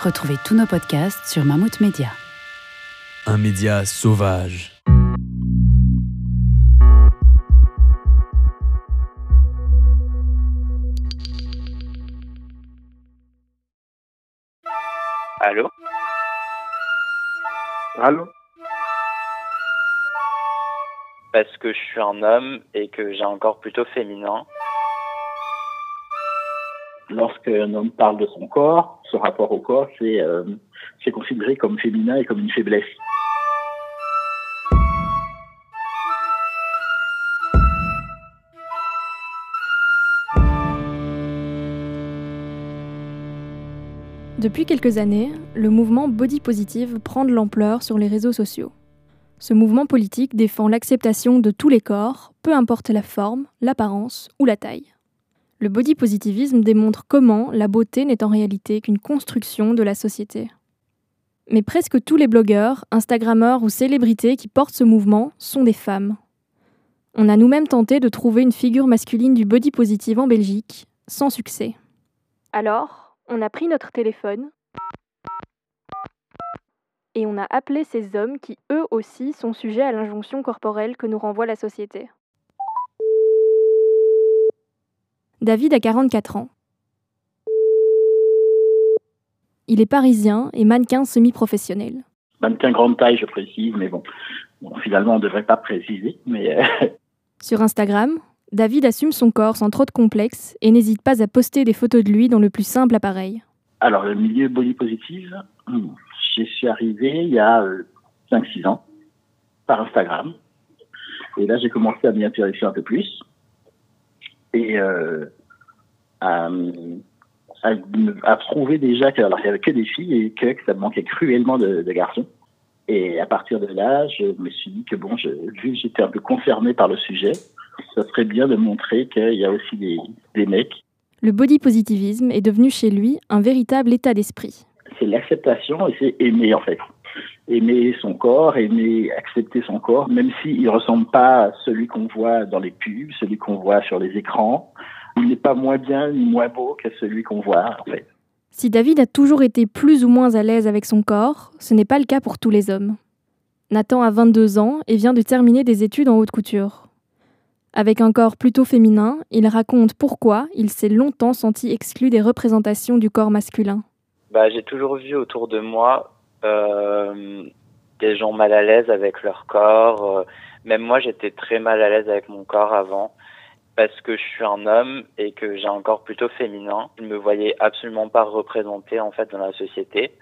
Retrouvez tous nos podcasts sur Mammouth Media. Un média sauvage. Allô? Allô? Parce que je suis un homme et que j'ai un corps plutôt féminin. Lorsqu'un homme parle de son corps, ce rapport au corps, c'est euh, c'est considéré comme féminin et comme une faiblesse. Depuis quelques années, le mouvement Body Positive prend de l'ampleur sur les réseaux sociaux. Ce mouvement politique défend l'acceptation de tous les corps, peu importe la forme, l'apparence ou la taille. Le body positivisme démontre comment la beauté n'est en réalité qu'une construction de la société. Mais presque tous les blogueurs, Instagrammeurs ou célébrités qui portent ce mouvement sont des femmes. On a nous-mêmes tenté de trouver une figure masculine du body positive en Belgique, sans succès. Alors, on a pris notre téléphone et on a appelé ces hommes qui, eux aussi, sont sujets à l'injonction corporelle que nous renvoie la société. David a 44 ans. Il est parisien et mannequin semi-professionnel. Mannequin grande taille, je précise, mais bon, bon finalement, on ne devrait pas préciser. Mais euh, Sur Instagram, David assume son corps sans trop de complexe et n'hésite pas à poster des photos de lui dans le plus simple appareil. Alors, le milieu body positive, hmm, j'y suis arrivé il y a 5-6 ans par Instagram. Et là, j'ai commencé à m'y intéresser un peu plus. Et euh, à, à, à, trouver déjà qu'il n'y avait que des filles et que, que ça me manquait cruellement de, de, garçons. Et à partir de là, je me suis dit que, bon, je, vu que j'étais un peu concerné par le sujet, ça serait bien de montrer qu'il y a aussi des, des mecs. Le body positivisme est devenu chez lui un véritable état d'esprit. C'est l'acceptation et c'est aimer en fait. Aimer son corps, aimer accepter son corps, même s'il ne ressemble pas à celui qu'on voit dans les pubs, celui qu'on voit sur les écrans. Il n'est pas moins bien ni moins beau que celui qu'on voit en fait. Si David a toujours été plus ou moins à l'aise avec son corps, ce n'est pas le cas pour tous les hommes. Nathan a 22 ans et vient de terminer des études en haute couture. Avec un corps plutôt féminin, il raconte pourquoi il s'est longtemps senti exclu des représentations du corps masculin. Bah, j'ai toujours vu autour de moi des gens mal à l'aise avec leur corps. Euh, même moi, j'étais très mal à l'aise avec mon corps avant parce que je suis un homme et que j'ai un corps plutôt féminin. Je me voyais absolument pas représenté en fait dans la société.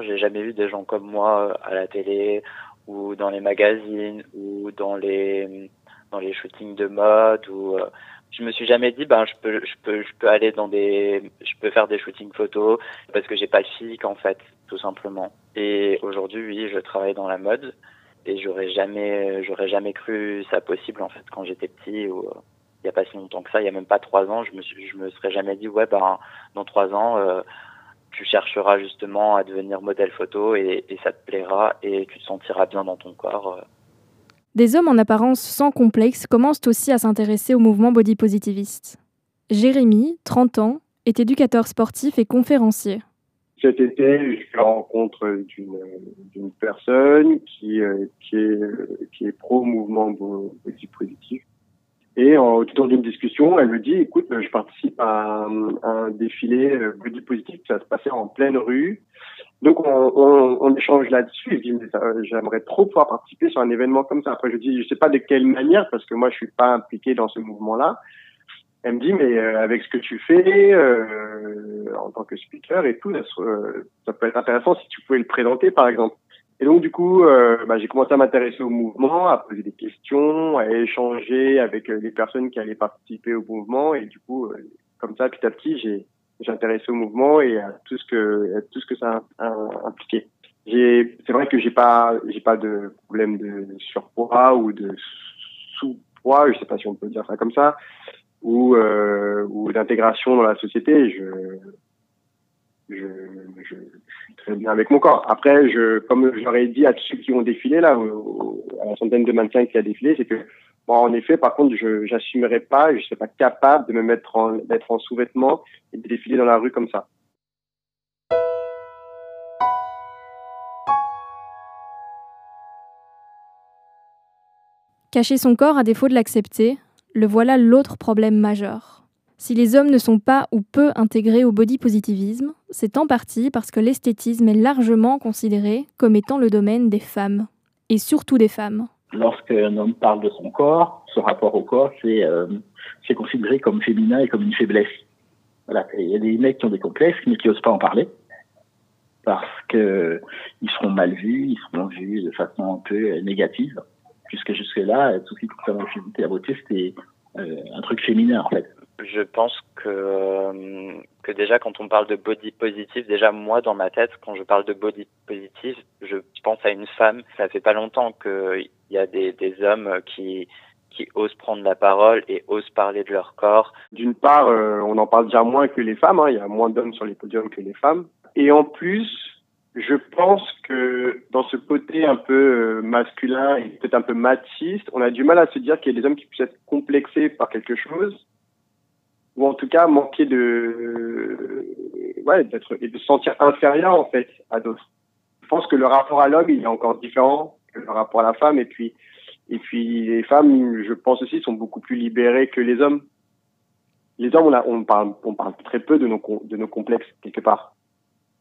J'ai jamais vu des gens comme moi à la télé ou dans les magazines ou dans les dans les shootings de mode ou euh, je me suis jamais dit ben je peux je peux je peux aller dans des je peux faire des shootings photos parce que j'ai pas le physique en fait tout simplement et aujourd'hui oui je travaille dans la mode et j'aurais jamais j'aurais jamais cru ça possible en fait quand j'étais petit ou il y a pas si longtemps que ça il y a même pas trois ans je me je me serais jamais dit ouais ben dans trois ans euh, tu chercheras justement à devenir modèle photo et, et, ça te plaira et tu te sentiras bien dans ton corps euh. Des hommes en apparence sans complexe commencent aussi à s'intéresser au mouvement body positiviste. Jérémy, 30 ans, est éducateur sportif et conférencier. Cet été, je suis la rencontre d'une personne qui, euh, est, qui est pro-mouvement body positif. Et en, tout dans d'une discussion, elle me dit, écoute, je participe à un, défilé body positif qui va se passer en pleine rue. Donc on, échange là-dessus. Je dis j'aimerais trop pouvoir participer sur un événement comme ça. Après je dis je sais pas de quelle manière parce que moi je suis pas impliqué dans ce mouvement-là. Elle me dit mais euh, avec ce que tu fais euh, en tant que speaker et tout, ça, ça, peut être intéressant si tu pouvais le présenter par exemple. Et donc du coup euh, bah, j'ai commencé à m'intéresser au mouvement, à poser des questions, à échanger avec les personnes qui allaient participer au mouvement et du coup comme ça petit à petit j'ai intéressé au mouvement et à tout ce que à tout ce que ça a impliqué. J'ai c'est vrai que j'ai pas j'ai pas de problème de surpoids ou de sous-poids, je sais pas si on peut dire ça comme ça, ou euh, ou d'intégration dans la société. Je je, suis très bien avec mon corps. Après, comme j'aurais dit à tous ceux qui ont défilé là, à la centaine de mannequins qui a défilé, c'est que bon, en effet, par contre, je j'assumerais pas, je ne serais pas capable de me mettre en d'être en sous-vêtements et de défiler dans la rue comme ça. Cacher son corps à défaut de l'accepter, le voilà l'autre problème majeur. Si les hommes ne sont pas ou peu intégrés au body positivisme, c'est en partie parce que l'esthétisme est largement considéré comme étant le domaine des femmes, et surtout des femmes. Lorsqu'un homme parle de son corps, ce rapport au corps, c'est euh, considéré comme féminin et comme une faiblesse. Voilà, il y a des mecs qui ont des complexes, mais qui n'osent pas en parler parce que ils seront mal vus, ils seront vus de façon un peu négative, puisque jusque-là, tout ce qui concerne la beauté, c'était euh, un truc féminin en fait. Je pense que, déjà quand on parle de body positif, déjà moi dans ma tête, quand je parle de body positif, je pense à une femme. Ça fait pas longtemps qu'il y a des, hommes qui, qui osent prendre la parole et osent parler de leur corps. D'une part, euh, on en parle déjà moins que les femmes. Hein. Il y a moins d'hommes sur les podiums que les femmes. Et en plus, je pense que dans ce côté un peu euh, masculin et peut-être un peu machiste, on a du mal à se dire qu'il y a des hommes qui puissent être complexés par quelque chose, ou en tout cas manquer de, ouais, d'être et de se sentir inférieur en fait à d'autres. Je pense que le rapport à l'homme il est encore différent que le rapport à la femme, et puis et puis les femmes, je pense aussi, sont beaucoup plus libérées que les hommes. Les hommes, on, parle, très peu de nos de nos complexes quelque part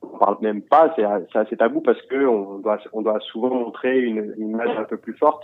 on parle même pas, c'est assez tabou parce que on doit, on doit souvent montrer une image un peu plus forte.